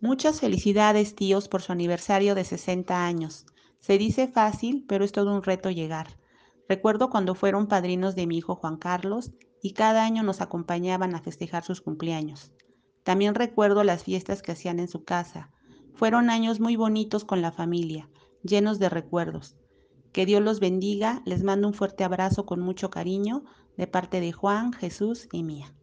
Muchas felicidades, tíos, por su aniversario de 60 años. Se dice fácil, pero es todo un reto llegar. Recuerdo cuando fueron padrinos de mi hijo Juan Carlos y cada año nos acompañaban a festejar sus cumpleaños. También recuerdo las fiestas que hacían en su casa. Fueron años muy bonitos con la familia, llenos de recuerdos. Que Dios los bendiga, les mando un fuerte abrazo con mucho cariño de parte de Juan, Jesús y mía.